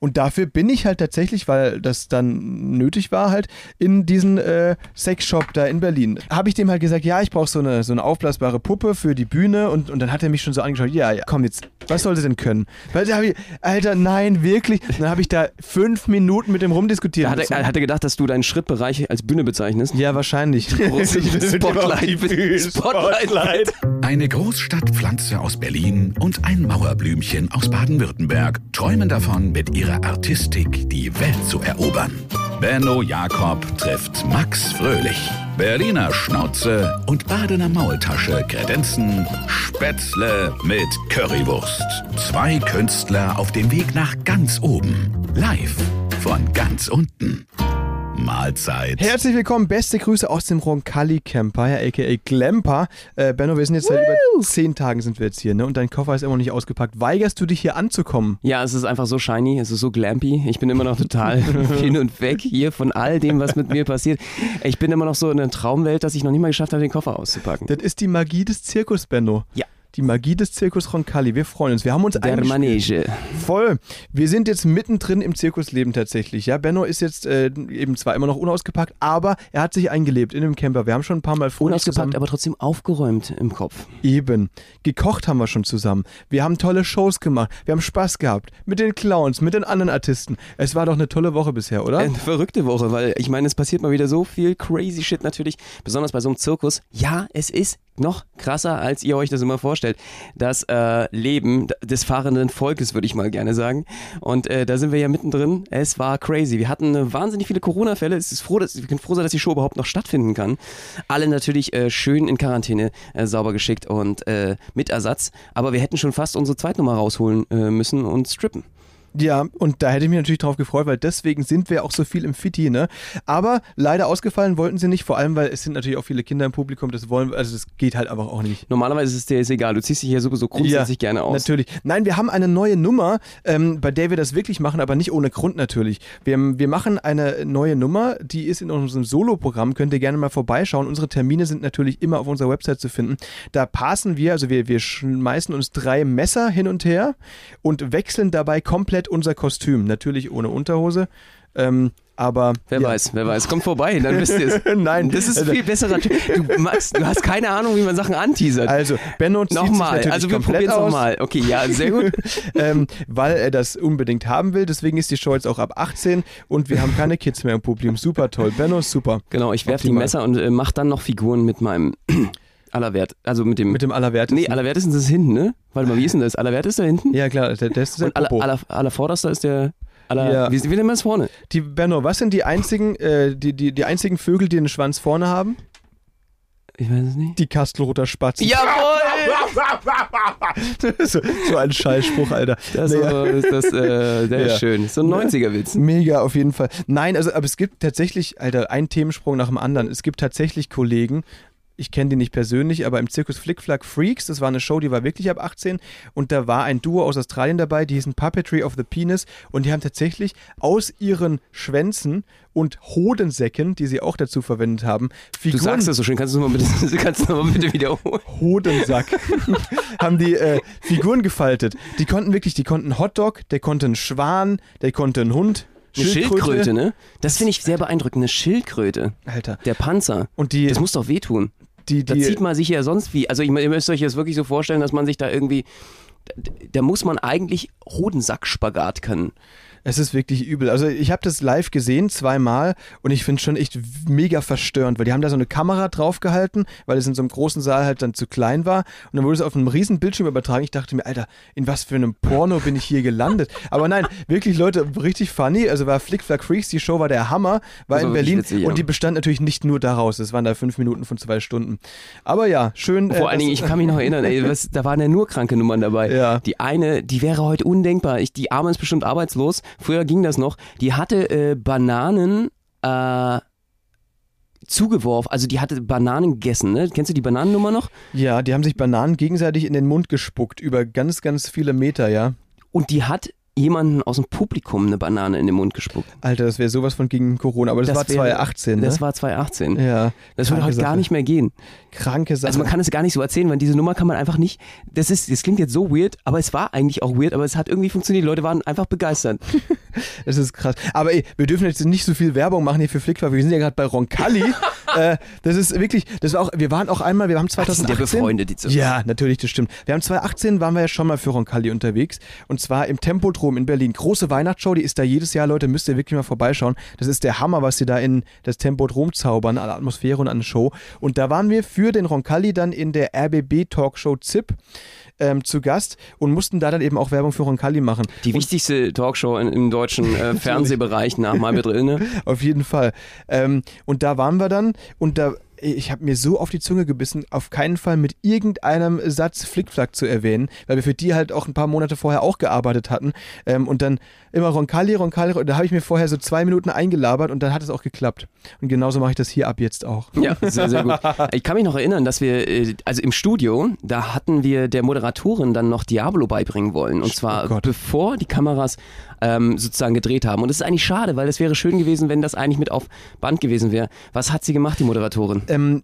Und dafür bin ich halt tatsächlich, weil das dann nötig war, halt in diesen äh, Sexshop da in Berlin. Habe ich dem halt gesagt, ja, ich brauche so eine, so eine aufblasbare Puppe für die Bühne und, und dann hat er mich schon so angeschaut, ja, ja, komm jetzt, was soll sie denn können? Weil da hab ich, Alter, nein, wirklich. Und dann habe ich da fünf Minuten mit dem rumdiskutiert. Hat er, hat er gedacht, dass du deinen Schrittbereich als Bühne bezeichnest? ja, wahrscheinlich. Große Spotlight. Spotlight. Eine Großstadtpflanze aus Berlin und ein Mauerblümchen aus Baden-Württemberg träumen davon, mit ihrer Artistik die Welt zu erobern. Benno Jakob trifft Max Fröhlich. Berliner Schnauze und Badener Maultasche kredenzen Spätzle mit Currywurst. Zwei Künstler auf dem Weg nach ganz oben. Live von ganz unten. Mahlzeit. Herzlich willkommen, beste Grüße aus dem Roncalli Camper, ja, aka Glamper. Äh, Benno, wir sind jetzt seit über zehn Tagen sind wir jetzt hier, ne? Und dein Koffer ist immer noch nicht ausgepackt. Weigerst du dich hier anzukommen? Ja, es ist einfach so shiny, es ist so glampy. Ich bin immer noch total hin und weg hier von all dem, was mit mir passiert. Ich bin immer noch so in einer Traumwelt, dass ich noch nicht mal geschafft habe, den Koffer auszupacken. Das ist die Magie des Zirkus, Benno. Ja. Die Magie des Zirkus Roncalli. Wir freuen uns. Wir haben uns Der. Manege. Voll. Wir sind jetzt mittendrin im Zirkusleben tatsächlich. Ja, Benno ist jetzt äh, eben zwar immer noch unausgepackt, aber er hat sich eingelebt in dem Camper. Wir haben schon ein paar Mal fröhlich Unausgepackt, zusammen aber trotzdem aufgeräumt im Kopf. Eben. Gekocht haben wir schon zusammen. Wir haben tolle Shows gemacht. Wir haben Spaß gehabt. Mit den Clowns, mit den anderen Artisten. Es war doch eine tolle Woche bisher, oder? Eine verrückte Woche, weil ich meine, es passiert mal wieder so viel crazy shit natürlich, besonders bei so einem Zirkus. Ja, es ist noch krasser, als ihr euch das immer vorstellt. Das äh, Leben des fahrenden Volkes, würde ich mal gerne sagen. Und äh, da sind wir ja mittendrin. Es war crazy. Wir hatten äh, wahnsinnig viele Corona-Fälle. Es ist froh, dass, wir können froh sein, dass die Show überhaupt noch stattfinden kann. Alle natürlich äh, schön in Quarantäne äh, sauber geschickt und äh, mit Ersatz. Aber wir hätten schon fast unsere Zweitnummer rausholen äh, müssen und strippen. Ja, und da hätte ich mich natürlich drauf gefreut, weil deswegen sind wir auch so viel im Fitti, ne? Aber leider ausgefallen wollten sie nicht, vor allem, weil es sind natürlich auch viele Kinder im Publikum, das wollen, also das geht halt einfach auch nicht. Normalerweise ist es dir jetzt egal. Du ziehst dich hier sowieso grundsätzlich gerne aus. Natürlich. Nein, wir haben eine neue Nummer, ähm, bei der wir das wirklich machen, aber nicht ohne Grund natürlich. Wir, wir machen eine neue Nummer, die ist in unserem Solo-Programm, könnt ihr gerne mal vorbeischauen. Unsere Termine sind natürlich immer auf unserer Website zu finden. Da passen wir, also wir, wir schmeißen uns drei Messer hin und her und wechseln dabei komplett unser Kostüm. Natürlich ohne Unterhose. Ähm, aber Wer ja. weiß, wer weiß. Kommt vorbei, dann wisst ihr es. Nein, Das ist also- viel besserer. Du, Max, du hast keine Ahnung, wie man Sachen anteasert. Also, Benno zieht sich nochmal, natürlich also wir komplett probieren es nochmal. Okay, ja, sehr gut. ähm, weil er das unbedingt haben will. Deswegen ist die Show jetzt auch ab 18 und wir haben keine Kids mehr im Publikum. Super toll. Benno, super. Genau, ich werfe die. Messer und äh, mach dann noch Figuren mit meinem Allerwert. Also mit dem. Mit dem Allerwertesten. nee, Allerwertesten ist das hinten, ne? Warte mal, wie ist denn das? Allerwertester hinten? ja, klar, der, der ist der und aller, aller, allervorderster ist der. Aller, Ja. wie, wie nennt man das vorne? Die, Benno, was sind die einzigen, äh, die, die, die einzigen Vögel, die einen Schwanz vorne haben? Ich weiß es nicht. Die Kastelroter Spatzen. Jawohl! so, so ein Scheißspruch, Alter. Das, Naja. ist, das, äh, der Ja. ist schön. So ein 90er-Witz. Mega, auf jeden Fall. Nein, also, aber es gibt tatsächlich, Alter, ein Themensprung nach dem anderen. Es gibt tatsächlich Kollegen, ich kenne die nicht persönlich, aber im Zirkus Flick Flack Freaks, das war eine Show, die war wirklich ab 18 und da war ein Duo aus Australien dabei, die hießen Puppetry of the Penis und die haben tatsächlich aus ihren Schwänzen und Hodensäcken, die sie auch dazu verwendet haben, Du Figuren sagst das so schön. Kannst du mal bitte, kannst du noch mal bitte wiederholen? Hodensack haben die äh, Figuren gefaltet. Die konnten wirklich, die konnten Hotdog, der konnte einen Schwan, der konnte einen Hund, Eine Schildkröte, ne? Das finde ich sehr beeindruckend. Eine Schildkröte. Alter. Der Panzer. Und die, Das muss doch wehtun. Die, Da die, zieht man sich ja sonst wie. Also ich, ihr müsst euch das wirklich so vorstellen, dass man sich da irgendwie. Da, da muss man eigentlich Hodensack-Spagat können. Es ist wirklich übel. Also ich habe das live gesehen, zweimal, und ich finde schon echt mega verstörend, weil die haben da so eine Kamera draufgehalten, weil es in so einem großen Saal halt dann zu klein war. Und dann wurde es auf einem riesen Bildschirm übertragen. Ich dachte mir, Alter, in was für einem Porno bin ich hier gelandet? Aber nein, wirklich Leute, richtig funny. Also war Flick Flack Freaks, die Show war der Hammer, war in Berlin witzig, ja. und die bestand natürlich nicht nur daraus. Es waren da fünf Minuten von zwei Stunden. Aber ja, schön. Vor äh, allen Dingen, ich kann mich noch erinnern, ey, was, da waren ja nur kranke Nummern dabei. Ja. Die eine, die wäre heute undenkbar. Ich, die Arme ist bestimmt arbeitslos. Früher ging das noch. Die hatte äh, Bananen äh, zugeworfen. Also die hatte Bananen gegessen. Ne? Kennst du die Bananennummer noch? Ja, die haben sich Bananen gegenseitig in den Mund gespuckt über ganz, ganz viele Meter, ja. Und die hat jemanden aus dem Publikum eine Banane in den Mund gespuckt. Alter, das wäre sowas von gegen Corona, aber das, war wäre- 2018, ne? Das war 2018. ja, Das würde heute gar nicht mehr gehen. Kranke Sache. Also man kann es gar nicht so erzählen, weil diese Nummer kann man einfach nicht. Das ist, das klingt jetzt so weird, aber es war eigentlich auch weird, aber es hat irgendwie funktioniert. Die Leute waren einfach begeistert. Das ist krass. Aber ey, wir dürfen jetzt nicht so viel Werbung machen hier für Flickflack. Wir sind ja gerade bei Roncalli. äh, das ist wirklich, das war auch, wir waren auch einmal, wir haben Ach, die sind 2018. ja befreundet, die zwei. Ja, natürlich, das stimmt. Wir haben 2018 waren wir ja schon mal für Roncalli unterwegs und zwar im Tempodrom in Berlin. Große Weihnachtsshow, die ist da jedes Jahr, Leute, müsst ihr wirklich mal vorbeischauen. Das ist der Hammer, was sie da in das Tempodrom zaubern, an Atmosphäre und an Show. Und da waren wir für den Roncalli dann in der RBB Talkshow ZIP ähm, zu Gast und mussten da dann eben auch Werbung für Roncalli machen. Die wichtigste Talkshow in, im deutschen äh, Fernsehbereich nach Malbert Rilne. Auf jeden Fall. Ähm, und da waren wir dann und da. Ich habe mir so auf die Zunge gebissen, auf keinen Fall mit irgendeinem Satz Flickflack zu erwähnen, weil wir für die halt auch ein paar Monate vorher auch gearbeitet hatten. Ähm, und dann immer Roncalli, Roncalli, und da habe ich mir vorher so zwei Minuten eingelabert und dann hat es auch geklappt. Und genauso mache ich das hier ab jetzt auch. Ja, sehr, sehr gut. Ich kann mich noch erinnern, dass wir, äh, also im Studio, da hatten wir der Moderatorin dann noch Diablo beibringen wollen. Und zwar Oh bevor die Kameras ähm, sozusagen gedreht haben. Und das ist eigentlich schade, weil es wäre schön gewesen, wenn das eigentlich mit auf Band gewesen wäre. Was hat sie gemacht, die Moderatorin? Ähm,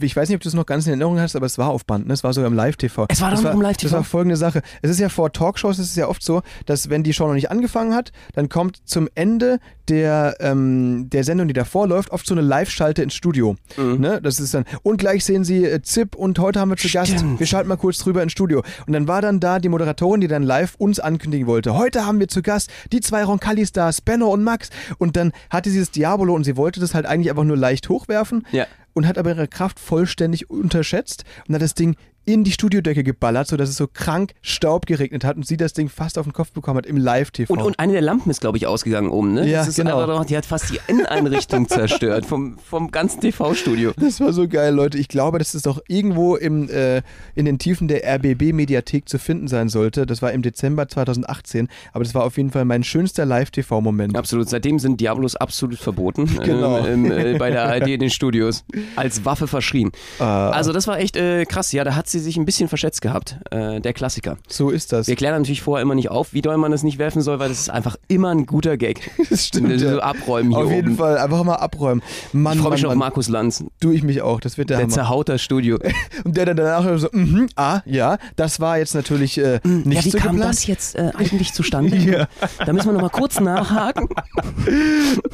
ich weiß nicht, ob du es noch ganz in Erinnerung hast, aber es war auf Band, ne? es war sogar im Live-TV. Es war doch noch im Live-TV? Das war folgende Sache. Es ist ja vor Talkshows, ist es ja oft so, dass wenn die Show noch nicht angefangen hat, dann kommt zum Ende der, ähm, der Sendung, die davor läuft, oft so eine Live-Schalte ins Studio. Ne? Das ist dann, und gleich sehen sie äh, Zip und heute haben wir zu Gast, Stimmt. wir schalten mal kurz drüber ins Studio. Und dann war dann da die Moderatorin, die dann live uns ankündigen wollte. Heute haben wir zu Gast die zwei Roncalli-Stars, Benno und Max. Und dann hatte sie das Diabolo und sie wollte das halt eigentlich einfach nur leicht hochwerfen Ja. Und hat aber ihre Kraft vollständig unterschätzt und hat das Ding in die Studiodecke geballert, sodass es so krank Staub geregnet hat und sie das Ding fast auf den Kopf bekommen hat im Live-TV. Und, und eine der Lampen ist, glaube ich, ausgegangen oben, ne? Ja, genau. noch, die hat fast die Inneneinrichtung zerstört vom, vom ganzen TV-Studio. das war so geil, Leute. Ich glaube, dass es doch irgendwo im, äh, in den Tiefen der RBB-Mediathek zu finden sein sollte. Das war im Dezember 2018, aber das war auf jeden Fall mein schönster Live-TV-Moment. Absolut. Seitdem sind Diablos absolut verboten. Genau. Ähm, äh, bei der ARD in den Studios. Als Waffe verschrien. Ah. Also das war echt äh, krass. Ja, da hat sie sich ein bisschen verschätzt gehabt. Äh, der Klassiker. So ist das. Wir klären natürlich vorher immer nicht auf, wie doll man das nicht werfen soll, weil das ist einfach immer ein guter Gag. Das stimmt, So abräumen hier Auf jeden oben. Fall, einfach mal abräumen. Mann, Ich freue mich auf Mann. Markus Lanz. Du, ich mich auch. Das wird der, Der Hammer. zerhaut das Studio. Und der dann danach so, mhm, ah, ja, das war jetzt natürlich äh, nicht ja, wie so kam geplant. das jetzt äh, eigentlich zustande? Ja. Da müssen wir nochmal kurz nachhaken.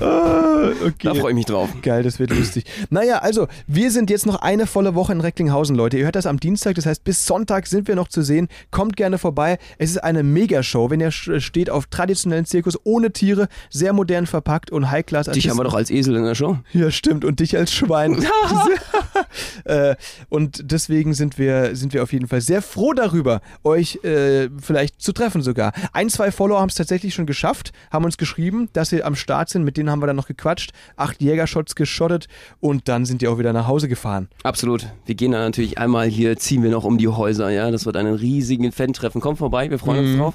Ah, okay. Da freue ich mich drauf. Geil, das wird lustig. Naja, also, wir sind jetzt noch eine volle Woche in Recklinghausen, Leute. Ihr hört das am Dienstag, das heißt, bis Sonntag sind wir noch zu sehen. Kommt gerne vorbei. Es ist eine Megashow, wenn ihr steht auf traditionellen Zirkus ohne Tiere, sehr modern verpackt und High-Class. Dich haben wir doch als Esel in der Show. Ja, stimmt. Und dich als Schwein. äh, und deswegen sind wir, sind wir auf jeden Fall sehr froh darüber, euch äh, vielleicht zu treffen sogar. Ein, zwei Follower haben es tatsächlich schon geschafft, haben uns geschrieben, dass sie am Start sind. Mit denen haben wir dann noch gequatscht, acht Jägershots geschottet und dann sind die auch wieder nach Hause gefahren. Absolut. Wir gehen dann natürlich einmal hier, ziehen wir noch um die Häuser, ja. Das wird einen riesigen Fan-Treffen. Kommt vorbei, wir freuen Mhm. uns drauf.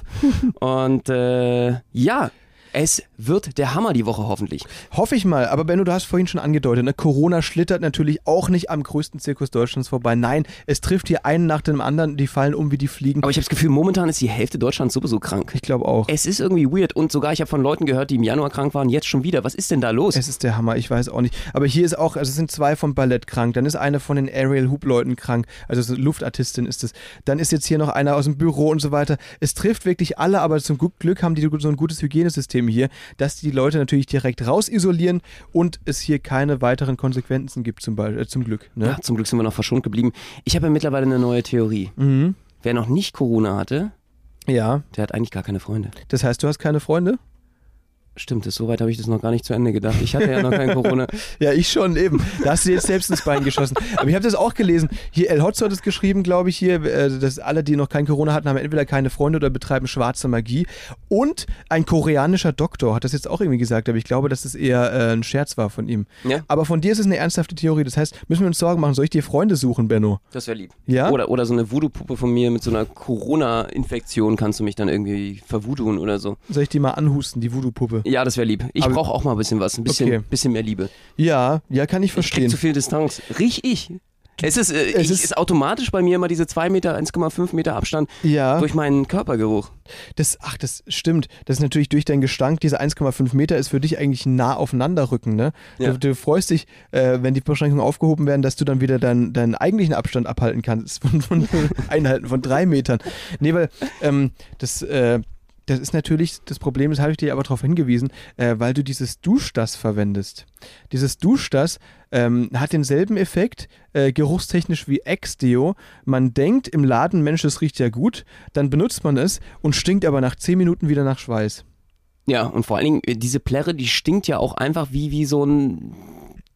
Und äh, ja, es wird der Hammer die Woche hoffentlich. Hoffe ich mal, aber Benno, du hast vorhin schon angedeutet, ne? Corona schlittert natürlich auch nicht am größten Zirkus Deutschlands vorbei. Nein, es trifft hier einen nach dem anderen, die fallen um wie die Fliegen. Aber ich habe das Gefühl, momentan ist die Hälfte Deutschlands sowieso krank. Ich glaube auch. Es ist irgendwie weird und sogar ich habe von Leuten gehört, die im Januar krank waren, jetzt schon wieder. Was ist denn da los? Es ist der Hammer, ich weiß auch nicht. Aber hier ist auch, also es sind zwei vom Ballett krank, dann ist eine von den Aerial Hoop Leuten krank, also so Luftartistin ist es. Dann ist jetzt hier noch einer aus dem Büro und so weiter. Es trifft wirklich alle, aber zum Glück haben die so ein gutes Hygienesystem hier, dass die Leute natürlich direkt rausisolieren und es hier keine weiteren Konsequenzen gibt zum, Beispiel, äh, zum Glück. Ne? ja, zum Glück sind wir noch verschont geblieben. Ich habe ja mittlerweile eine neue Theorie. Mhm. Wer noch nicht Corona hatte, ja, der hat eigentlich gar keine Freunde. das heißt, du hast keine Freunde? Stimmt, das, soweit habe ich das noch gar nicht zu Ende gedacht. Ich hatte ja noch kein Corona. Ja, ich schon, eben. Da hast du dir jetzt selbst ins Bein geschossen. Aber ich habe das auch gelesen. Hier, El Hotzo hat es geschrieben, glaube ich, hier, äh, dass alle, die noch kein Corona hatten, haben entweder keine Freunde oder betreiben schwarze Magie. Und ein koreanischer Doktor hat das jetzt auch irgendwie gesagt, aber ich glaube, dass das eher äh, ein Scherz war von ihm. Ja, Aber von dir ist es eine ernsthafte Theorie. Das heißt, müssen wir uns Sorgen machen, soll ich dir Freunde suchen, Benno? das wäre lieb. Ja? Oder, oder so eine Voodoo-Puppe von mir mit so einer Corona-Infektion kannst du mich dann irgendwie vervoodooen oder so. Soll ich die mal anhusten, die Voodoo-Puppe? Ja, das wäre lieb. Ich brauche auch mal ein bisschen was, ein bisschen, Okay. bisschen mehr Liebe. Ja, ja, kann ich Ich verstehen. zu viel Distanz. Riech ich. Es ist, äh, Es ich, ist- ist, automatisch bei mir immer diese 2 Meter, 1,5 Meter Abstand Ja. durch meinen Körpergeruch. Das, ach, das stimmt. Das ist natürlich durch deinen Gestank, diese 1,5 Meter ist für dich eigentlich nah aufeinanderrücken, ne? Ja. Du, du freust dich, äh, wenn die Beschränkungen aufgehoben werden, dass du dann wieder deinen, deinen eigentlichen Abstand abhalten kannst von, von Einhalten von drei Metern. Nee, weil ähm, das, äh, das ist natürlich das Problem, das habe ich dir aber darauf hingewiesen, äh, weil du dieses Duschdas verwendest. Dieses Duschdas ähm, hat denselben Effekt, äh, geruchstechnisch wie Ex-Deo. Man denkt im Laden, Mensch, das riecht ja gut, dann benutzt man es und stinkt aber nach 10 Minuten wieder nach Schweiß. Ja, und vor allen Dingen, äh, diese Plärre, die stinkt ja auch einfach wie, wie so ein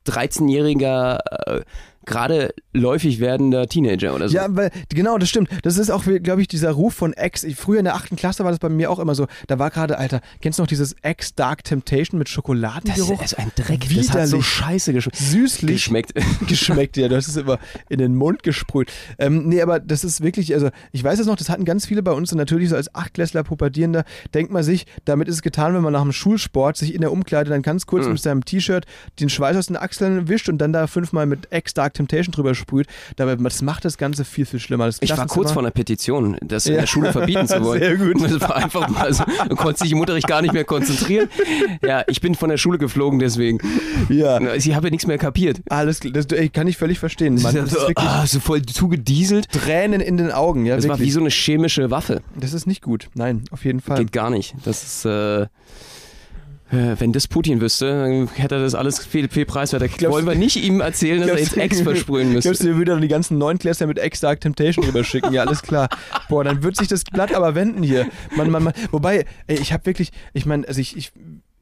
13-jähriger, äh, gerade läufig werdender Teenager oder so. Ja, weil, genau, das stimmt. Das ist auch, glaube ich, dieser Ruf von X. Ich, früher in der achten Klasse war das bei mir auch immer so. Da war gerade, Alter, kennst du noch dieses X Dark Temptation mit das ist Schokoladengeruch? ein Dreck. Das hat so Widerlich. scheiße gesch Süßlich. geschmeckt. geschmeckt, ja, du hast es immer in den Mund gesprüht. Ähm, nee, aber das ist wirklich, also ich weiß es noch, das hatten ganz viele bei uns und natürlich so als Achtklässler, Pubertierender, denkt man sich, damit ist es getan, wenn man nach dem Schulsport sich in der Umkleide dann ganz kurz Mhm. mit seinem T-Shirt den Schweiß aus den Achseln wischt und dann da fünfmal mit X Dark Temptation drüber sprüht. Dabei, das macht das Ganze viel, viel schlimmer. Das Ich war kurz vor einer Petition, das in Ja. der Schule verbieten zu wollen. Sehr gut. Das war einfach mal so, du konntest dich im Unterricht gar nicht mehr konzentrieren. Ja, ich bin von der Schule geflogen, deswegen. Ja, Ich habe ja nichts mehr kapiert. alles, das ey, kann ich völlig verstehen. Mann, das ist so, wirklich ah, so voll zugedieselt. Tränen in den Augen. Ja, Das war wie wirklich. so eine chemische Waffe. das ist nicht gut. Nein, auf jeden Fall. Geht gar nicht. Das ist, äh, wenn das Putin wüsste, dann hätte er das alles viel, viel preiswerter. Glaubst Wollen wir nicht ihm erzählen, dass er jetzt Ex versprühen Glaubst müsste? du, wir wieder die ganzen neuen Klässler mit Ex Dark Temptation rüberschicken? Ja, alles klar. Boah, dann wird sich das Blatt aber wenden hier. Man, man, man. Wobei, ey, ich habe wirklich, ich meine, also ich, ich,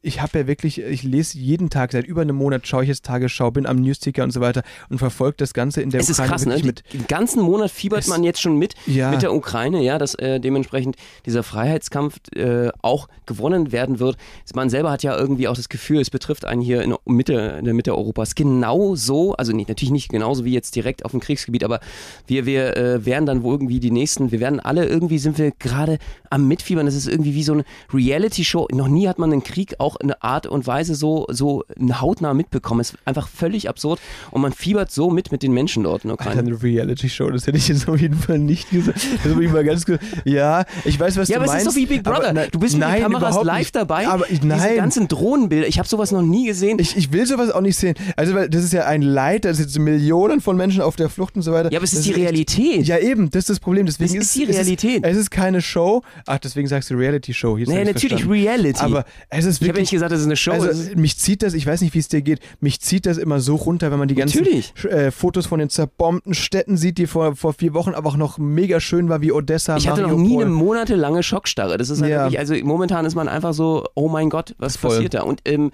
ich habe ja wirklich, ich lese jeden Tag, seit über einem Monat schaue ich jetzt Tagesschau, bin am Newsticker und so weiter und verfolge das Ganze in der Es ist Ukraine krass, ne? wirklich Die- mit. Den ganzen Monat fiebert Es- man jetzt schon mit Ja. mit der Ukraine, ja, dass äh, dementsprechend dieser Freiheitskampf äh, auch gewonnen werden wird. Man selber hat ja irgendwie auch das Gefühl, es betrifft einen hier in der Mitte, in der Mitte Europas genau so, also nicht, natürlich nicht genauso wie jetzt direkt auf dem Kriegsgebiet, aber wir, wir äh, werden dann wohl irgendwie die nächsten, wir werden alle irgendwie sind wir gerade am Mitfiebern. Das ist irgendwie wie so eine Reality-Show. Noch nie hat man einen Krieg auch in einer Art und Weise so, so hautnah mitbekommen. Es ist einfach völlig absurd und man fiebert so mit mit den Menschen dort in der Alter, Ukraine. eine Reality-Show, das hätte ich jetzt auf jeden Fall nicht gesagt. Das ich mal ganz kurz. Ja, ich weiß, was Ja, du aber meinst. es ist doch wie Big Brother. aber na- du bist mit nein, den Kameras live nicht. dabei. Aber ich, Diese nein. ganzen Drohnenbilder, ich habe sowas noch nie gesehen. Ich, ich will sowas auch nicht sehen. Also, weil das ist ja ein Leid, da sind Millionen von Menschen auf der Flucht und so weiter. ja, aber es Das ist die echt- Realität. Ja, eben, das ist das Problem. Deswegen Das ist die Realität. Es ist, es ist keine Show. Ach, deswegen sagst du Reality-Show. Nee, natürlich verstanden. Reality. Aber es ist ja wirklich. Nicht gesagt, das ist eine Show. also, ist- mich zieht das, ich weiß nicht, wie es dir geht, mich zieht das immer so runter, wenn man die ganzen äh, Fotos von den zerbombten Städten sieht, die vor, vor vier Wochen aber auch noch mega schön war, wie Odessa, ich hatte noch Mariupol. nie eine monatelange Schockstarre. Das ist halt Ja. wirklich, also momentan ist man einfach so, oh mein Gott, was Voll. passiert da? Und ähm,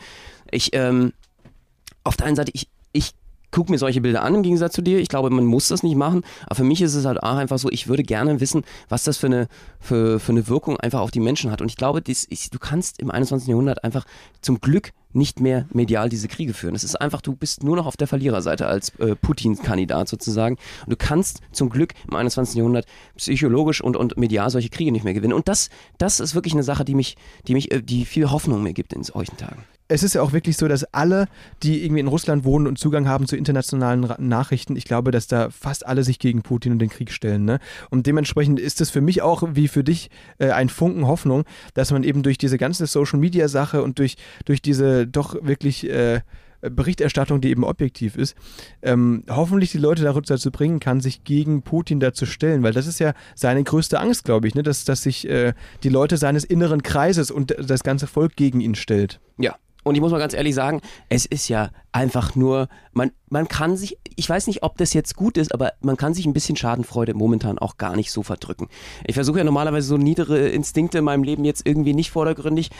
ich, ähm, auf der einen Seite, ich, ich gucke mir solche Bilder an im Gegensatz zu dir. Ich glaube, man muss das nicht machen. Aber für mich ist es halt auch einfach so, ich würde gerne wissen, was das für eine, für, für eine Wirkung einfach auf die Menschen hat. Und ich glaube, das ist, du kannst im 21. Jahrhundert einfach zum Glück nicht mehr medial diese Kriege führen. Es ist einfach, du bist nur noch auf der Verliererseite als äh, Putin-Kandidat sozusagen. Und du kannst zum Glück im 21. Jahrhundert psychologisch und, und medial solche Kriege nicht mehr gewinnen. Und das, das ist wirklich eine Sache, die mich, die mich, äh, die viel Hoffnung mir gibt in solchen Tagen. Es ist ja auch wirklich so, dass alle, die irgendwie in Russland wohnen und Zugang haben zu internationalen Ra Nachrichten, ich glaube, dass da fast alle sich gegen Putin und den Krieg stellen. Ne? Und dementsprechend ist es für mich auch wie für dich äh, ein Funken Hoffnung, dass man eben durch diese ganze Social-Media-Sache und durch, durch diese doch wirklich äh, Berichterstattung, die eben objektiv ist, ähm, hoffentlich die Leute dazu bringen kann, sich gegen Putin da zu stellen, weil das ist ja seine größte Angst, glaube ich, ne? dass, dass sich äh, die Leute seines inneren Kreises und das ganze Volk gegen ihn stellt. Ja. Und ich muss mal ganz ehrlich sagen, es ist ja einfach nur, man, man kann sich, ich weiß nicht, ob das jetzt gut ist, aber man kann sich ein bisschen Schadenfreude momentan auch gar nicht so verdrücken. Ich versuche ja normalerweise so niedere Instinkte in meinem Leben jetzt irgendwie nicht vordergründig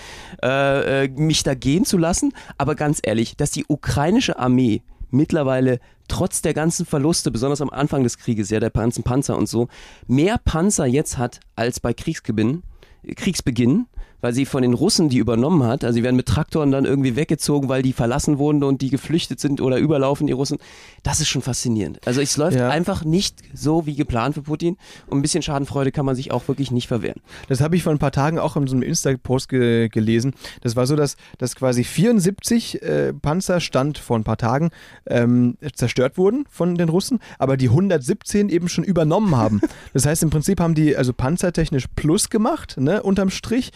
äh, äh, mich da gehen zu lassen, aber ganz ehrlich, dass die ukrainische Armee mittlerweile trotz der ganzen Verluste, besonders am Anfang des Krieges, ja, der ganzen Panzer und so, mehr Panzer jetzt hat als bei Kriegsbeginn, Kriegsbeginn weil sie von den Russen die übernommen hat. Also sie werden mit Traktoren dann irgendwie weggezogen, weil die verlassen wurden und die geflüchtet sind oder überlaufen, die Russen. Das ist schon faszinierend. Also es läuft Ja. einfach nicht so wie geplant für Putin und ein bisschen Schadenfreude kann man sich auch wirklich nicht verwehren. Das habe ich vor ein paar Tagen auch in so einem Insta-Post ge gelesen. Das war so, dass, dass quasi 74 äh, Panzer stand vor ein paar Tagen ähm, zerstört wurden von den Russen, aber die 117 eben schon übernommen haben. Das heißt, im Prinzip haben die also panzertechnisch Plus gemacht, ne, unterm Strich,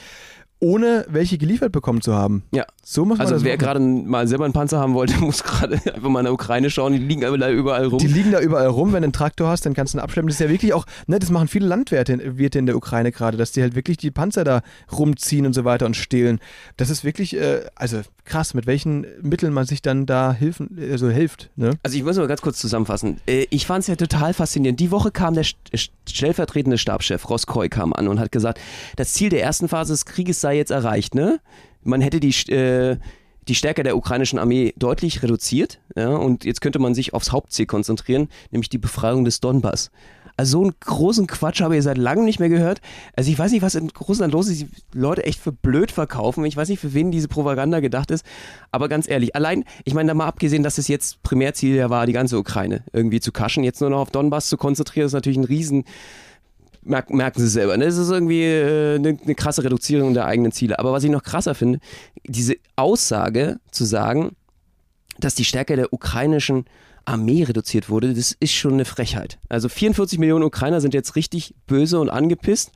ohne welche geliefert bekommen zu haben. Ja. So muss man Also wer gerade mal selber einen Panzer haben wollte, muss gerade einfach mal in der Ukraine schauen, die liegen aber da überall rum. Die liegen da überall rum, wenn du einen Traktor hast, dann kannst du ihn abschleppen. Das ist ja wirklich auch, ne, das machen viele Landwirte Wirte in der Ukraine gerade, dass die halt wirklich die Panzer da rumziehen und so weiter und stehlen. Das ist wirklich, äh, also krass, mit welchen Mitteln man sich dann da hilfen, also hilft. Ne? Also ich muss mal ganz kurz zusammenfassen. Äh, Ich fand es ja total faszinierend. Die Woche kam der st- st- stellvertretende Stabschef Roskoi kam an und hat gesagt, das Ziel der ersten Phase des Krieges sei jetzt erreicht. Ne? Man hätte die, äh, die Stärke der ukrainischen Armee deutlich reduziert ja? und jetzt könnte man sich aufs Hauptziel konzentrieren, nämlich die Befreiung des Donbass. Also so einen großen Quatsch habe ich seit langem nicht mehr gehört. Also ich weiß nicht, was in Russland los ist. Die Leute echt für blöd verkaufen. Ich weiß nicht, für wen diese Propaganda gedacht ist. Aber ganz ehrlich, allein, ich meine, da mal abgesehen, dass es jetzt Primärziel ja war, die ganze Ukraine irgendwie zu kaschen, jetzt nur noch auf Donbass zu konzentrieren, ist natürlich ein riesen, merk, merken sie selber. Ne? Das ist irgendwie äh, eine, eine krasse Reduzierung der eigenen Ziele. Aber was ich noch krasser finde, diese Aussage zu sagen, dass die Stärke der ukrainischen Armee reduziert wurde, das ist schon eine Frechheit. Also 44 Millionen Ukrainer sind jetzt richtig böse und angepisst.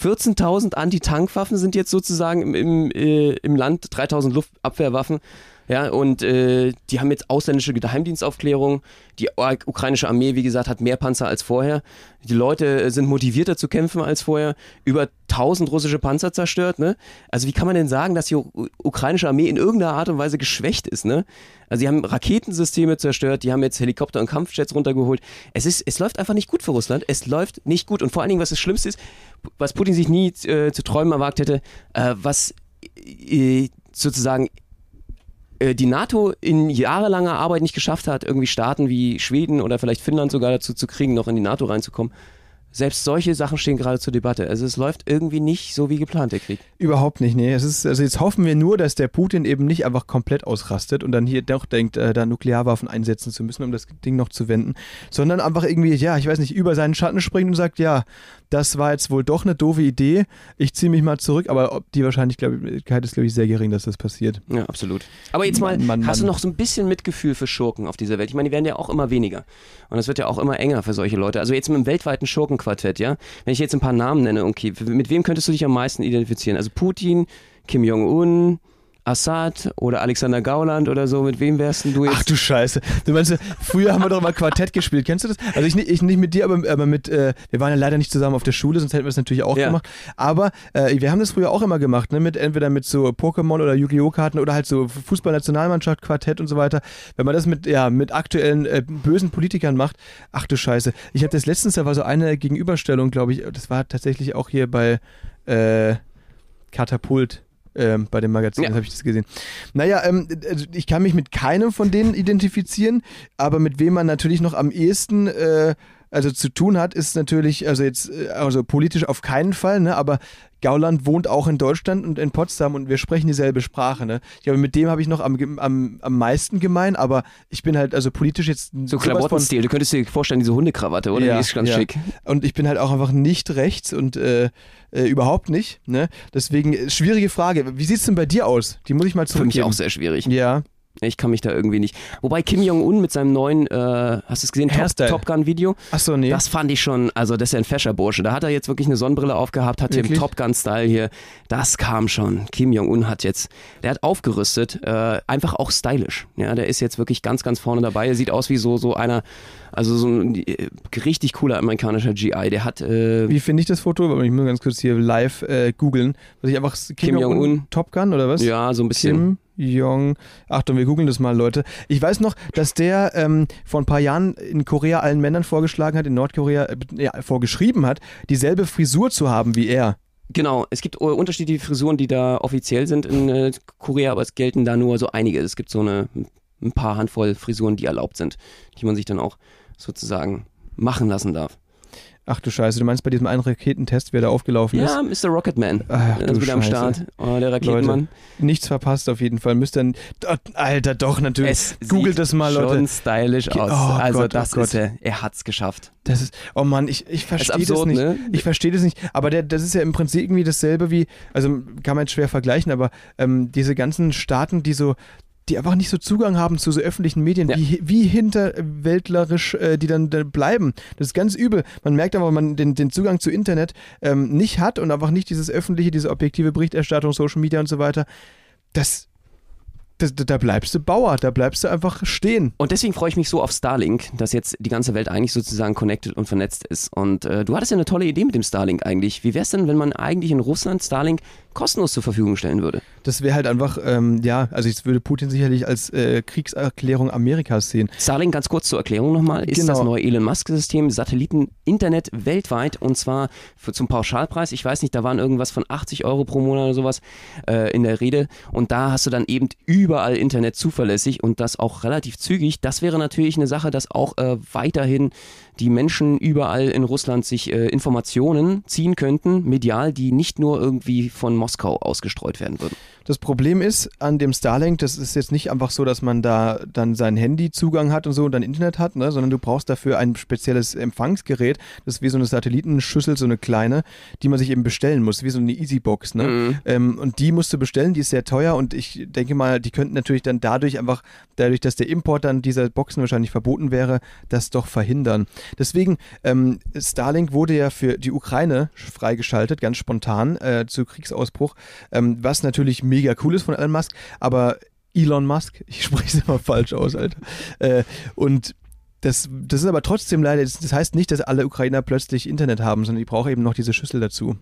14.000 Anti-Tank-Waffen sind jetzt sozusagen im, im, äh, im Land, 3.000 Luftabwehrwaffen. Ja, und äh, die haben jetzt ausländische Geheimdienstaufklärung. Die ukrainische Armee, wie gesagt, hat mehr Panzer als vorher. Die Leute äh, sind motivierter zu kämpfen als vorher. Über 1000 russische Panzer zerstört. Ne? Also wie kann man denn sagen, dass die ukrainische Armee in irgendeiner Art und Weise geschwächt ist? Ne? Also die haben Raketensysteme zerstört, die haben jetzt Helikopter und Kampfjets runtergeholt. Es ist, es läuft einfach nicht gut für Russland. Es läuft nicht gut. Und vor allen Dingen, was das Schlimmste ist, was Putin sich nie äh, zu träumen erwagt hätte, äh, was äh, sozusagen die NATO in jahrelanger Arbeit nicht geschafft hat, irgendwie Staaten wie Schweden oder vielleicht Finnland sogar dazu zu kriegen, noch in die NATO reinzukommen. Selbst solche Sachen stehen gerade zur Debatte. Also es läuft irgendwie nicht so wie geplant, der Krieg. Überhaupt nicht, nee. Es ist, also jetzt hoffen wir nur, dass der Putin eben nicht einfach komplett ausrastet und dann hier doch denkt, äh, da Nuklearwaffen einsetzen zu müssen, um das Ding noch zu wenden, sondern einfach irgendwie, ja, ich weiß nicht, über seinen Schatten springt und sagt, ja, das war jetzt wohl doch eine doofe Idee, ich ziehe mich mal zurück, aber die Wahrscheinlichkeit ist, glaube ich, sehr gering, dass das passiert. Ja, absolut. Aber jetzt mal, Mann, Mann, hast du noch so ein bisschen Mitgefühl für Schurken auf dieser Welt? Ich meine, die werden ja auch immer weniger. Und es wird ja auch immer enger für solche Leute. Also jetzt mit dem weltweiten Schurkenquartett, ja? Wenn ich jetzt ein paar Namen nenne, okay, mit wem könntest du dich am meisten identifizieren? Also Putin, Kim Jong-un, Assad oder Alexander Gauland oder so, mit wem wärst denn du jetzt? Ach du Scheiße. Du meinst, früher haben wir doch mal Quartett gespielt. Kennst du das? Also ich, nicht- ich nicht mit dir, aber, aber mit, äh, wir waren ja leider nicht zusammen auf der Schule, sonst hätten wir es natürlich auch Ja. gemacht. Aber äh, wir haben das früher auch immer gemacht, ne? Mit, entweder mit so Pokémon oder Yu-Gi-Oh! Karten oder halt so Fußballnationalmannschaft, Quartett und so weiter. Wenn man das mit, ja, mit aktuellen äh, bösen Politikern macht, ach du Scheiße. Ich habe das letztens, da war so eine Gegenüberstellung, glaube ich, das war tatsächlich auch hier bei äh, Katapult. Ähm, bei dem Magazin Ja. habe ich das gesehen. Naja, ähm, also ich kann mich mit keinem von denen identifizieren, aber mit wem man natürlich noch am ehesten äh, also zu tun hat, ist natürlich, also jetzt, äh, also politisch auf keinen Fall, ne, aber Gauland wohnt auch in Deutschland und in Potsdam und wir sprechen dieselbe Sprache, ne. Ich glaube, mit dem habe ich noch am, am, am meisten gemein, aber ich bin halt also politisch jetzt so Klamottenstil. Du könntest dir vorstellen, diese Hundekrawatte, oder? Ja, Die ist ganz ja. schick. Und ich bin halt auch einfach nicht rechts und äh, äh, überhaupt nicht, ne. Deswegen, äh, schwierige Frage. Wie sieht's denn bei dir aus? Die muss ich mal Für mich zurückgeben. auch sehr schwierig. Ja. Ich kann mich da irgendwie nicht. Wobei Kim Jong-un mit seinem neuen, äh, hast du es gesehen, Top. Top Gun-Video? Achso, nee. Das fand ich schon, also das ist ja ein fescher Bursche. Da hat er jetzt wirklich eine Sonnenbrille aufgehabt, hat hier im Wirklich? Top Gun-Style hier. Das kam schon. Kim Jong-un hat jetzt, der hat aufgerüstet, äh, einfach auch stylisch. Ja, der ist jetzt wirklich ganz, ganz vorne dabei. Er sieht aus wie so, so einer, also so ein äh, richtig cooler amerikanischer GI. Der hat, äh, Wie finde ich das Foto? Ich muss ganz kurz hier live äh, googeln. Was ich einfach Kim, Kim Jong-un. Top Gun oder was? ja, so ein bisschen. Kim Jong. Achtung, wir googeln das mal, Leute. Ich weiß noch, dass der ähm, vor ein paar Jahren in Korea allen Männern vorgeschlagen hat, in Nordkorea äh, ja, vorgeschrieben hat, dieselbe Frisur zu haben wie er. Genau, es gibt äh, unterschiedliche Frisuren, die da offiziell sind in äh, Korea, aber es gelten da nur so einige. Es gibt so eine, ein paar Handvoll Frisuren, die erlaubt sind, die man sich dann auch sozusagen machen lassen darf. Ach du Scheiße, du meinst bei diesem einen Raketentest, wer da aufgelaufen ist? Ja, Mr. Rocketman. Ach, du ist wieder am. Start. Oh, der Raketenmann. Nichts verpasst auf jeden Fall. Müsst dann. Alter, doch, natürlich. Es Googelt das mal, schon Leute. stylisch Ge- aus. Oh also Gott, oh das Gott. ist er. Er hat's geschafft. Das ist. Oh Mann, ich, ich verstehe das absurd, nicht. ne? Ich verstehe das nicht. Aber der, das ist ja im Prinzip irgendwie dasselbe wie. Also kann man jetzt schwer vergleichen, aber ähm, diese ganzen Staaten, die so. Die einfach nicht so Zugang haben zu so öffentlichen Medien, Ja. wie, wie hinterwäldlerisch äh, die dann, dann bleiben. Das ist ganz übel. Man merkt aber, wenn man den, den Zugang zu Internet ähm, nicht hat und einfach nicht dieses öffentliche, diese objektive Berichterstattung, Social Media und so weiter, das, da bleibst du Bauer, da bleibst du einfach stehen. Und deswegen freue ich mich so auf Starlink, dass jetzt die ganze Welt eigentlich sozusagen connected und vernetzt ist. Und äh, du hattest ja eine tolle Idee mit dem Starlink eigentlich. Wie wäre es denn, wenn man eigentlich in Russland Starlink kostenlos zur Verfügung stellen würde? Das wäre halt einfach, ähm, ja, also ich würde Putin sicherlich als äh, Kriegserklärung Amerikas sehen. Starlink, ganz kurz zur Erklärung nochmal, ist Genau. das neue Elon Musk-System, Satelliten-Internet weltweit und zwar für, zum Pauschalpreis. Ich weiß nicht, da waren irgendwas von 80 Euro pro Monat oder sowas äh, in der Rede und da hast du dann eben überall Internet zuverlässig und das auch relativ zügig. Das wäre natürlich eine Sache, dass auch äh, weiterhin die Menschen überall in Russland sich äh, Informationen ziehen könnten, medial, die nicht nur irgendwie von Moskau ausgestreut werden würden. Das Problem ist an dem Starlink, das ist jetzt nicht einfach so, dass man da dann sein Handyzugang hat und so und dann Internet hat, ne, sondern du brauchst dafür ein spezielles Empfangsgerät. Das ist wie so eine Satellitenschüssel, so eine kleine, die man sich eben bestellen muss, wie so eine Easybox. Ne? Mhm. Ähm, und die musst du bestellen, die ist sehr teuer und ich denke mal, die könnten natürlich dann dadurch einfach, dadurch, dass der Import dann dieser Boxen wahrscheinlich verboten wäre, das doch verhindern. Deswegen, ähm, Starlink wurde ja für die Ukraine freigeschaltet, ganz spontan äh, zu Kriegsausbruch, ähm, was natürlich mega cool ist von Elon Musk, aber Elon Musk, ich spreche es immer falsch aus, Alter. Äh, und das, das ist aber trotzdem leider, das, heißt nicht, dass alle Ukrainer plötzlich Internet haben, sondern die brauchen eben noch diese Schüssel dazu.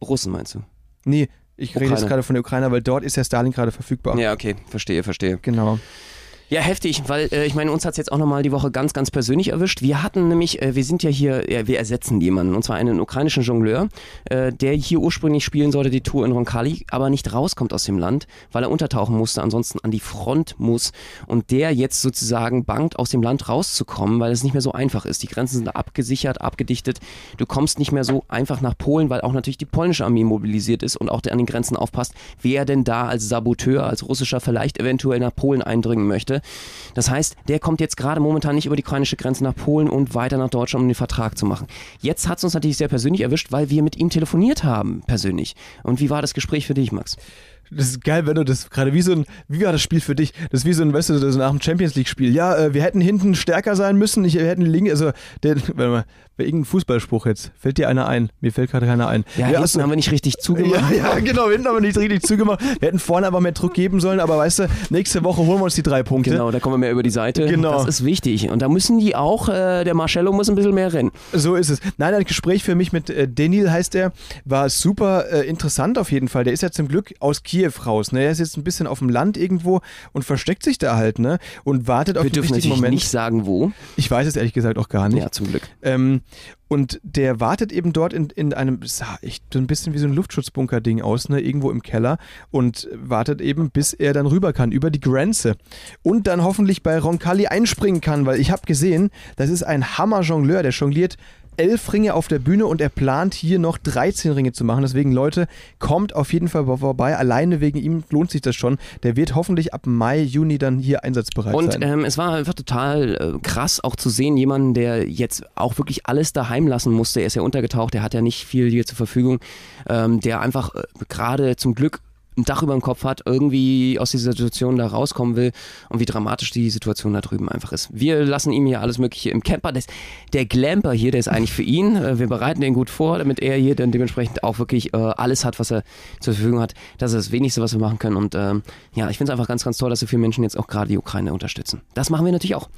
Russen meinst du? Nee, ich rede jetzt Ukraine. gerade von der Ukraine, weil dort ist ja Starlink gerade verfügbar. Ja, okay, verstehe, verstehe. Genau. Ja, heftig, weil äh, ich meine, uns hat's jetzt auch nochmal die Woche ganz, ganz persönlich erwischt. Wir hatten nämlich, äh, wir sind ja hier, äh, wir ersetzen jemanden, und zwar einen ukrainischen Jongleur, äh, der hier ursprünglich spielen sollte, die Tour in Roncalli, aber nicht rauskommt aus dem Land, weil er untertauchen musste, ansonsten an die Front muss und der jetzt sozusagen bangt, aus dem Land rauszukommen, weil es nicht mehr so einfach ist. Die Grenzen sind abgesichert, abgedichtet. Du kommst nicht mehr so einfach nach Polen, weil auch natürlich die polnische Armee mobilisiert ist und auch der an den Grenzen aufpasst, wer denn da als Saboteur, als russischer vielleicht eventuell nach Polen eindringen möchte. Das heißt, der kommt jetzt gerade momentan nicht über die ukrainische Grenze nach Polen und weiter nach Deutschland, um den Vertrag zu machen. Jetzt hat es uns natürlich sehr persönlich erwischt, weil wir mit ihm telefoniert haben, persönlich. Und wie war das Gespräch für dich, Max? Das ist geil, wenn du das gerade wie so ein, wie war das Spiel für dich? Das ist wie so ein, weißt du, so nach dem Champions League-Spiel. Ja, äh, wir hätten hinten stärker sein müssen, ich, wir hätten links, also, der, warte mal, bei irgendein Fußballspruch jetzt. Fällt dir einer ein? Mir fällt gerade keiner ein. Ja, hinten achso. haben wir nicht richtig zugemacht. Ja, ja, genau, hinten haben wir nicht richtig zugemacht. Wir hätten vorne aber mehr Druck geben sollen, aber weißt du, nächste Woche holen wir uns die drei Punkte. Genau, da kommen wir mehr über die Seite. Genau. Das ist wichtig. Und da müssen die auch, äh, der Marcello muss ein bisschen mehr rennen. So ist es. Nein, ein Gespräch für mich mit äh, Denil heißt er, war super äh, interessant auf jeden Fall. Der ist ja zum Glück aus Kiew raus. Ne? Er ist jetzt ein bisschen auf dem Land irgendwo und versteckt sich da halt, ne? Und wartet auf Wir den dürfen richtigen Moment. nicht sagen, wo. Ich weiß es ehrlich gesagt auch gar nicht. Ja, zum Glück. Ähm, und der wartet eben dort in, in einem, sah echt so ein bisschen wie so ein Luftschutzbunker-Ding aus, ne, irgendwo im Keller und wartet eben, bis er dann rüber kann, über die Grenze. Und dann hoffentlich bei Roncalli einspringen kann, weil ich habe gesehen, das ist ein Hammer-Jongleur, der jongliert elf Ringe auf der Bühne und er plant hier noch 13 Ringe zu machen. Deswegen, Leute, kommt auf jeden Fall vorbei. Alleine wegen ihm lohnt sich das schon. Der wird hoffentlich ab Mai, Juni dann hier einsatzbereit Und sein. ähm, es war einfach total äh, krass auch zu sehen, jemanden, der jetzt auch wirklich alles daheim lassen musste. Er ist ja untergetaucht, der hat ja nicht viel hier zur Verfügung, ähm, der einfach äh, gerade zum Glück ein Dach über dem Kopf hat, irgendwie aus dieser Situation da rauskommen will und wie dramatisch die Situation da drüben einfach ist. Wir lassen ihm hier alles Mögliche im Camper. Das, der Glamper hier, der ist eigentlich für ihn. Äh, Wir bereiten den gut vor, damit er hier dann dementsprechend auch wirklich äh, alles hat, was er zur Verfügung hat. Das ist das Wenigste, was wir machen können. Und ähm, ja, ich finde es einfach ganz, ganz toll, dass so viele Menschen jetzt auch gerade die Ukraine unterstützen. Das machen wir natürlich auch.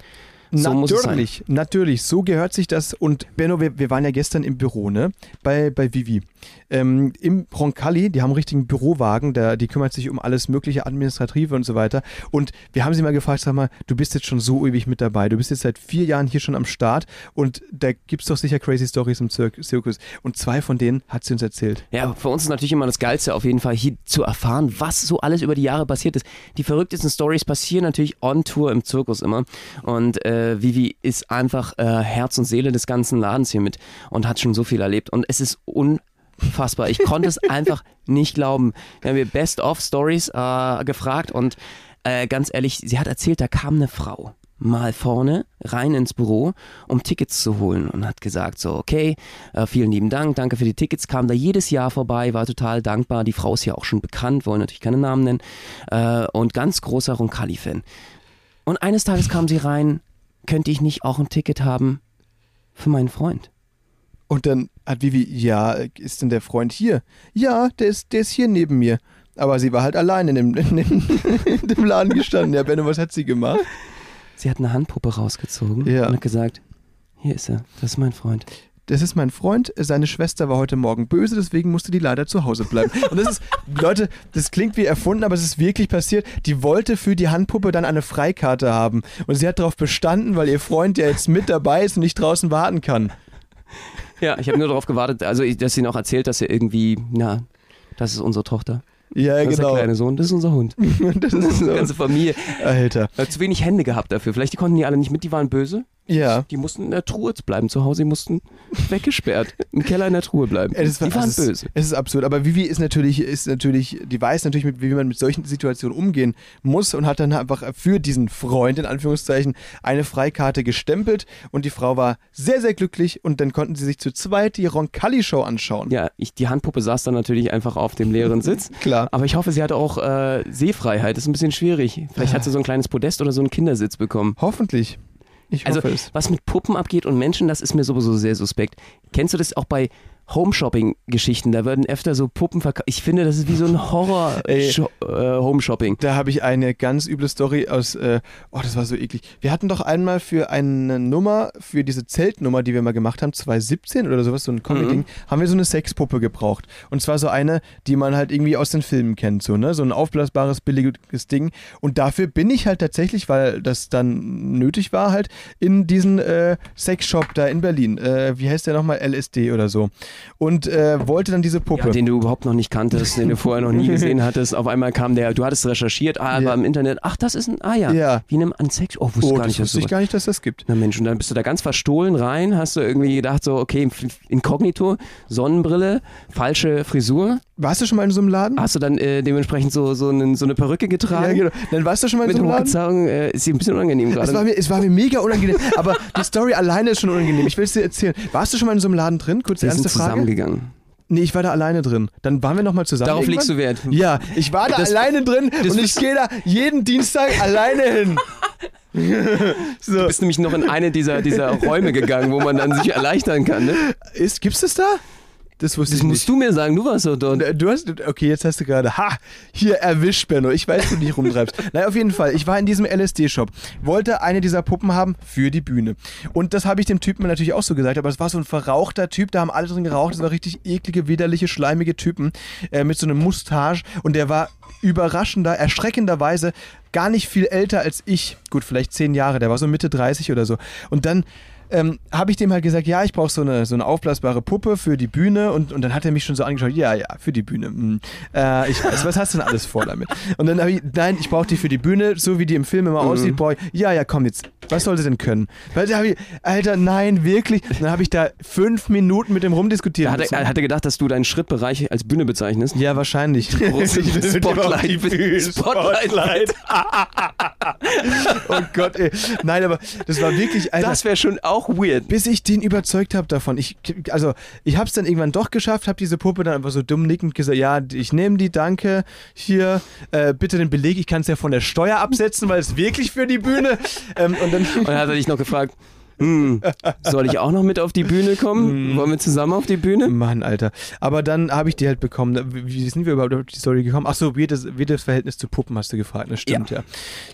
So natürlich, natürlich, so gehört sich das. Und Benno, wir, wir waren ja gestern im Büro, ne? Bei, bei Vivi. Ähm, Im Roncalli, die haben einen richtigen Bürowagen, der, die kümmert sich um alles mögliche Administrative und so weiter. Und wir haben sie mal gefragt, sag mal, du bist jetzt schon so ewig mit dabei. Du bist jetzt seit vier Jahren hier schon am Start und da gibt es doch sicher crazy Stories im Zir Zirkus. Und zwei von denen hat sie uns erzählt. Ja, für uns ist natürlich immer das Geilste auf jeden Fall hier zu erfahren, was so alles über die Jahre passiert ist. Die verrücktesten Stories passieren natürlich on Tour im Zirkus immer. Und äh, äh, Vivi ist einfach äh, Herz und Seele des ganzen Ladens hier mit und hat schon so viel erlebt. Und es ist unfassbar. Ich konnte es einfach nicht glauben. Wir haben mir Best-of-Stories äh, gefragt und äh, ganz ehrlich, sie hat erzählt, da kam eine Frau mal vorne rein ins Büro, um Tickets zu holen und hat gesagt so, okay, äh, vielen lieben Dank, danke für die Tickets, kam da jedes Jahr vorbei, war total dankbar, die Frau ist ja auch schon bekannt, wollen natürlich keine Namen nennen äh, und ganz großer Roncalli-Fan. Und eines Tages kam sie rein, könnte ich nicht auch ein Ticket haben für meinen Freund? Und dann hat Vivi, ja, ist denn der Freund hier? Ja, der ist, der ist hier neben mir. Aber sie war halt allein in dem, in dem, in dem Laden gestanden. Ja, Benno, was hat sie gemacht? Sie hat eine Handpuppe rausgezogen Ja. und hat gesagt, hier ist er, das ist mein Freund. Das ist mein Freund, seine Schwester war heute Morgen böse, deswegen musste die leider zu Hause bleiben. Und das ist, Leute, das klingt wie erfunden, aber es ist wirklich passiert. Die wollte für die Handpuppe dann eine Freikarte haben. Und sie hat darauf bestanden, weil ihr Freund ja jetzt mit dabei ist und nicht draußen warten kann. Ja, ich habe nur darauf gewartet, also ich- dass sie noch erzählt, dass er irgendwie, na, das ist unsere Tochter. Ja, Das ist der genau. kleine Sohn, das ist unser Hund. Das ist Die so. ganze Familie. Alter. Hat zu wenig Hände gehabt dafür. Vielleicht die konnten die alle nicht mit, die waren böse. Ja. Die mussten in der Truhe bleiben zu Hause, die mussten weggesperrt im Keller in der Truhe bleiben. Ja, das war, die waren es ist, böse. Es ist absurd, aber Vivi ist natürlich, ist natürlich, die weiß natürlich, mit, wie man mit solchen Situationen umgehen muss und hat dann einfach für diesen Freund in Anführungszeichen eine Freikarte gestempelt und die Frau war sehr, sehr glücklich und dann konnten sie sich zu zweit die Roncalli-Show anschauen. Ja, ich, die Handpuppe saß dann natürlich einfach auf dem leeren Sitz. Klar. Aber ich hoffe, sie hatte auch äh, Sehfreiheit. Das ist ein bisschen schwierig. Vielleicht hat sie so ein kleines Podest oder so einen Kindersitz bekommen. Hoffentlich. Ich Also, hoffe es. was mit Puppen abgeht und Menschen, das ist mir sowieso sehr suspekt. Kennst du das auch bei Home-Shopping-Geschichten? Da werden öfter so Puppen verkauft. Ich finde, das ist wie so ein. Horror-Home-Shopping. Da habe ich eine ganz üble Story aus, äh, oh, das war so eklig. Wir hatten doch einmal für eine Nummer, für diese Zeltnummer, die wir mal gemacht haben, 2017 oder sowas, so ein Comedy-Ding, haben wir so eine Sexpuppe gebraucht. Und zwar so eine, die man halt irgendwie aus den Filmen kennt, so, ne? So ein aufblasbares, billiges Ding. Und dafür bin ich halt tatsächlich, weil das dann nötig war, halt in diesen äh, Sexshop da in Berlin. Äh, wie heißt der nochmal? LSD oder so. Und äh, wollte dann diese Puppe. Ja, den du überhaupt noch nicht kanntest, den du vorher noch nie gesehen hattest. Auf einmal kam der, du hattest recherchiert, ah, Ja. war im Internet, ach, das ist ein, ah ja, Ja. wie einem Ansex, oh, wusste oh, gar das nicht, wusste ich gar nicht, dass das gibt. Na Mensch, und dann bist du da ganz verstohlen rein, hast du irgendwie gedacht so, okay, inkognito, Sonnenbrille, falsche Frisur, Warst du schon mal in so einem Laden? hast du dann äh, dementsprechend so, so, einen, so eine Perücke getragen? Ja, genau. Dann warst du schon mal in Mit so einem Laden? äh, ist sie ein bisschen unangenehm Es war, gerade. mir, es war mir mega unangenehm, aber die Story alleine ist schon unangenehm. Ich will es dir erzählen. Warst du schon mal in so einem Laden drin? Kurze Wir sind ernste Frage. zusammengegangen. Nee, ich war da alleine drin. Dann waren wir nochmal zusammen. Darauf irgendwann. legst du Wert. Ja, ich war da Das- alleine drin und ich gehe da jeden Dienstag alleine hin. so. Du bist nämlich noch in eine dieser, dieser Räume gegangen, wo man dann sich erleichtern kann. Ne? Ist, gibt's das da? Das wusste Das ich musst nicht. du mir sagen, du warst doch dort. Du hast, okay, jetzt hast du gerade, ha, hier erwischt, Benno. Ich weiß, du dich rumtreibst. naja, auf jeden Fall. Ich war in diesem LSD-Shop, wollte eine dieser Puppen haben für die Bühne. Und das habe ich dem Typen natürlich auch so gesagt, aber es war so ein verrauchter Typ, da haben alle drin geraucht. Das war richtig eklige, widerliche, schleimige Typen äh, mit so einem Mustache. Und der war überraschender, erschreckenderweise gar nicht viel älter als ich. Gut, vielleicht zehn Jahre, der war so Mitte 30 oder so. Und dann ähm, habe ich dem halt gesagt, ja, ich brauche so eine, so eine aufblasbare Puppe für die Bühne und, und dann hat er mich schon so angeschaut, ja, ja, für die Bühne. Hm. Äh, ich weiß, was hast du denn alles vor damit? Und dann habe ich, nein, ich brauche die für die Bühne, so wie die im Film immer aussieht, brauche ich, ja, ja, komm jetzt, was soll sie denn können? Weil da habe ich, Alter, nein, wirklich. Und dann habe ich da fünf Minuten mit dem rumdiskutiert. Da hat er, hat er gedacht, dass du deinen Schrittbereich als Bühne bezeichnest. ja, wahrscheinlich. Spotlight. Bühne, Spotlight. oh Gott, ey. Nein, aber das war wirklich, Alter. Das wäre schon auch weird. bis ich den überzeugt habe davon. Ich, also, ich habe es dann irgendwann doch geschafft, habe diese Puppe dann einfach so dumm nickend gesagt, ja, ich nehme die, danke, hier, äh, bitte den Beleg, ich kann es ja von der Steuer absetzen, weil es wirklich für die Bühne. ähm, und dann, Und dann hat er dich noch gefragt, hm, soll ich auch noch mit auf die Bühne kommen? Wollen wir zusammen auf die Bühne? Mann, Alter. Aber dann habe ich die halt bekommen. Wie sind wir überhaupt auf die Story gekommen? Ach so, wie das, wie das Verhältnis zu Puppen hast du gefragt, das stimmt, ja.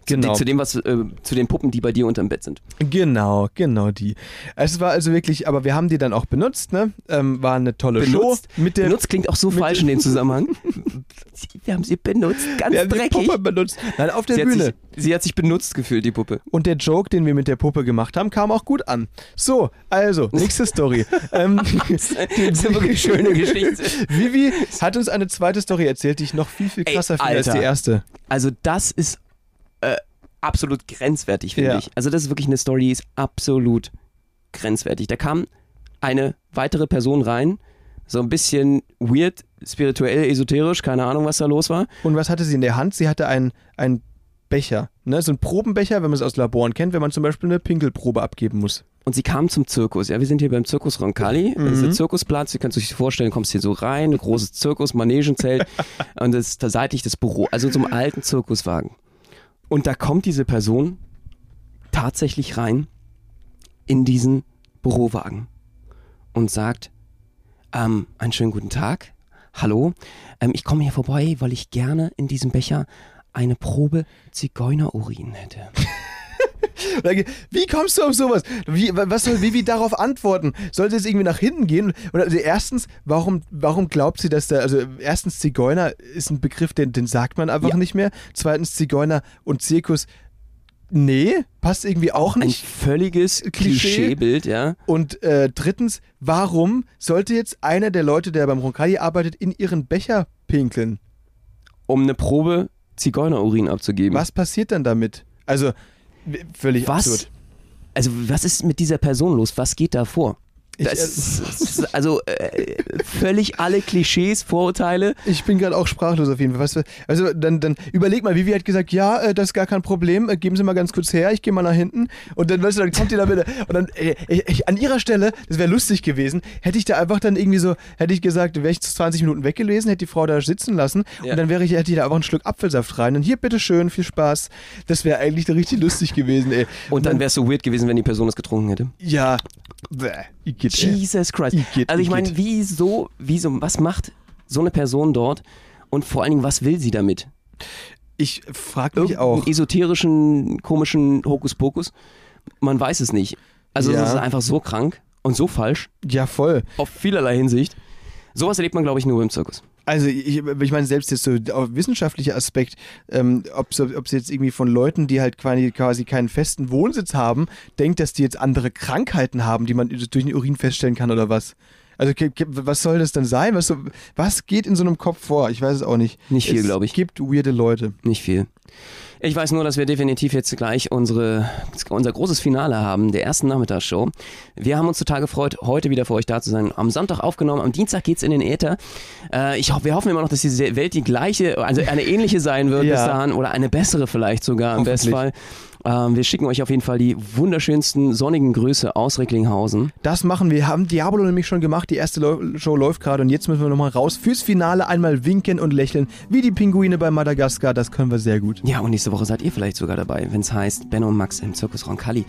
Genau. Zu dem, was, äh, zu den Puppen, die bei dir unterm Bett sind. Genau, genau die. Es war also wirklich, aber wir haben die dann auch benutzt, ne? Ähm, war eine tolle Benutzt? Show. Mit der, benutzt klingt auch so falsch in dem Zusammenhang. Wir haben sie benutzt, ganz wir haben die dreckig. Puppe benutzt. Nein, auf der Sie Bühne. Sie hat sich benutzt gefühlt, die Puppe. Und der Joke, den wir mit der Puppe gemacht haben, kam auch gut an. So, also, nächste Story. ähm, Das ist eine wirklich schöne Geschichte. Vivi hat uns eine zweite Story erzählt, die ich noch viel, viel krasser finde als die erste. Also das ist äh, absolut grenzwertig, finde Ja. ich. Also das ist wirklich eine Story, die ist absolut grenzwertig. Da kam eine weitere Person rein, so ein bisschen weird, spirituell, esoterisch, keine Ahnung, was da los war. Und was hatte sie in der Hand? Sie hatte einen, einen Becher, ne? so ein Probenbecher, wenn man es aus Laboren kennt, wenn man zum Beispiel eine Pinkelprobe abgeben muss. Und sie kam zum Zirkus. Ja, wir sind hier beim Zirkus Roncalli. Das ist der Zirkusplatz. Ihr könnt euch vorstellen, kommst hier so rein, ein großes Zirkus, Manegenzelt und das ist seitlich das Büro. Also so einem alten Zirkuswagen. Und da kommt diese Person tatsächlich rein in diesen Bürowagen und sagt, ähm, einen schönen guten Tag. Hallo, ähm, ich komme hier vorbei, weil ich gerne in diesem Becher eine Probe Zigeunerurin hätte. Wie kommst du auf sowas? Wie, wa- was soll Vivi darauf antworten? Soll sie jetzt irgendwie nach hinten gehen? Oder also erstens, warum, warum glaubt sie, dass da, also erstens Zigeuner ist ein Begriff, den, den sagt man einfach Ja. nicht mehr. Zweitens Zigeuner und Zirkus, nee, passt irgendwie auch Ein nicht. völliges Klischee. Klischeebild, ja. Und äh, drittens, warum sollte jetzt einer der Leute, der beim Roncalli arbeitet, in ihren Becher pinkeln? um eine Probe Zigeunerurin abzugeben. Was passiert dann damit? Also, völlig Was? absurd. Also, was ist mit dieser Person los? Was geht da vor? Ich, Das äh, ist, also äh, völlig alle Klischees, Vorurteile. Ich bin gerade auch sprachlos auf jeden Fall. Was, also dann, dann überleg mal, Vivi hat gesagt, ja, äh, das ist gar kein Problem, äh, geben Sie mal ganz kurz her, ich gehe mal nach hinten. Und dann, weißt du, dann kommt die da wieder. Und dann, äh, ich, an ihrer Stelle, das wäre lustig gewesen, hätte ich da einfach dann irgendwie so, hätte ich gesagt, wäre ich 20 Minuten weg gewesen, hätte die Frau da sitzen lassen Ja. und dann wäre ich, hätte ich da einfach einen Schluck Apfelsaft rein. Und hier, bitteschön, viel Spaß. Das wäre eigentlich richtig lustig gewesen, ey. Und dann wäre es so weird gewesen, wenn die Person das getrunken hätte. Ja. Bäh, Igitt. Jesus Christ. Igitt, Also ich meine, wieso, wieso, was macht so eine Person dort und vor allen Dingen, was will sie damit? Ich frage mich Irgendeinen auch. esoterischen, komischen Hokuspokus? Man weiß es nicht. Also Ja. es ist einfach so krank und so falsch, Ja, voll. auf vielerlei Hinsicht. Sowas erlebt man, glaube ich, nur im Zirkus. Also ich, ich meine, selbst jetzt so der wissenschaftliche Aspekt, ähm, ob es jetzt irgendwie von Leuten, die halt quasi, quasi keinen festen Wohnsitz haben, denkt, dass die jetzt andere Krankheiten haben, die man durch den Urin feststellen kann oder was. Also was soll das denn sein? Was, so, was geht in so einem Kopf vor? Ich weiß es auch nicht. Nicht viel, Es glaub ich. gibt weirde Leute. Nicht viel. Ich weiß nur, dass wir definitiv jetzt gleich unsere, unser großes Finale haben, der ersten Nachmittagsshow. Wir haben uns total gefreut, heute wieder für euch da zu sein. Am Sonntag aufgenommen, am Dienstag geht's in den Äther. Äh, ich, wir hoffen immer noch, dass diese Welt die gleiche, also eine ähnliche sein wird Ja. bis dahin oder eine bessere vielleicht sogar im Bestfall. Ähm, wir schicken euch auf jeden Fall die wunderschönsten sonnigen Grüße aus Recklinghausen. Das machen wir. Haben Diabolo nämlich schon gemacht. Die erste Show läuft gerade und jetzt müssen wir nochmal raus. Fürs Finale einmal winken und lächeln. Wie die Pinguine bei Madagaskar. Das können wir sehr gut. Ja, und nächste Woche seid ihr vielleicht sogar dabei, wenn es heißt Benno und Max im Zirkus Roncalli.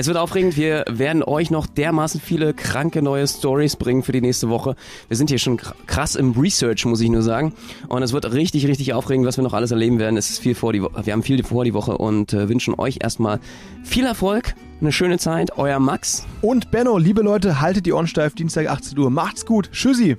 Es wird aufregend, wir werden euch noch dermaßen viele kranke neue Stories bringen für die nächste Woche. Wir sind hier schon kr- krass im Research, muss ich nur sagen. Und es wird richtig, richtig aufregend, was wir noch alles erleben werden. Es ist viel vor die Wo wir haben viel vor die Woche und äh, wünschen euch erstmal viel Erfolg, eine schöne Zeit. Euer Max. Und Benno, liebe Leute, haltet die Ohren steif. Dienstag 18 Uhr. Macht's gut. Tschüssi.